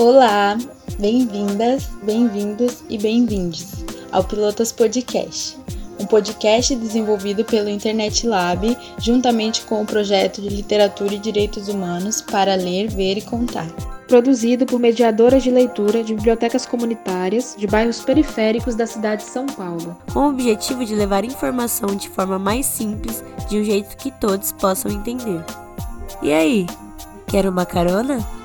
Olá, bem-vindas, bem-vindos e bem-vindes ao Pilotas Podcast, um podcast desenvolvido pelo Internet Lab juntamente com o projeto de Literatura e Direitos Humanos para Ler, Ver e Contar. Produzido por mediadoras de leitura de bibliotecas comunitárias de bairros periféricos da cidade de São Paulo. Com o objetivo de levar informação de forma mais simples, de um jeito que todos possam entender. E aí, quer uma carona?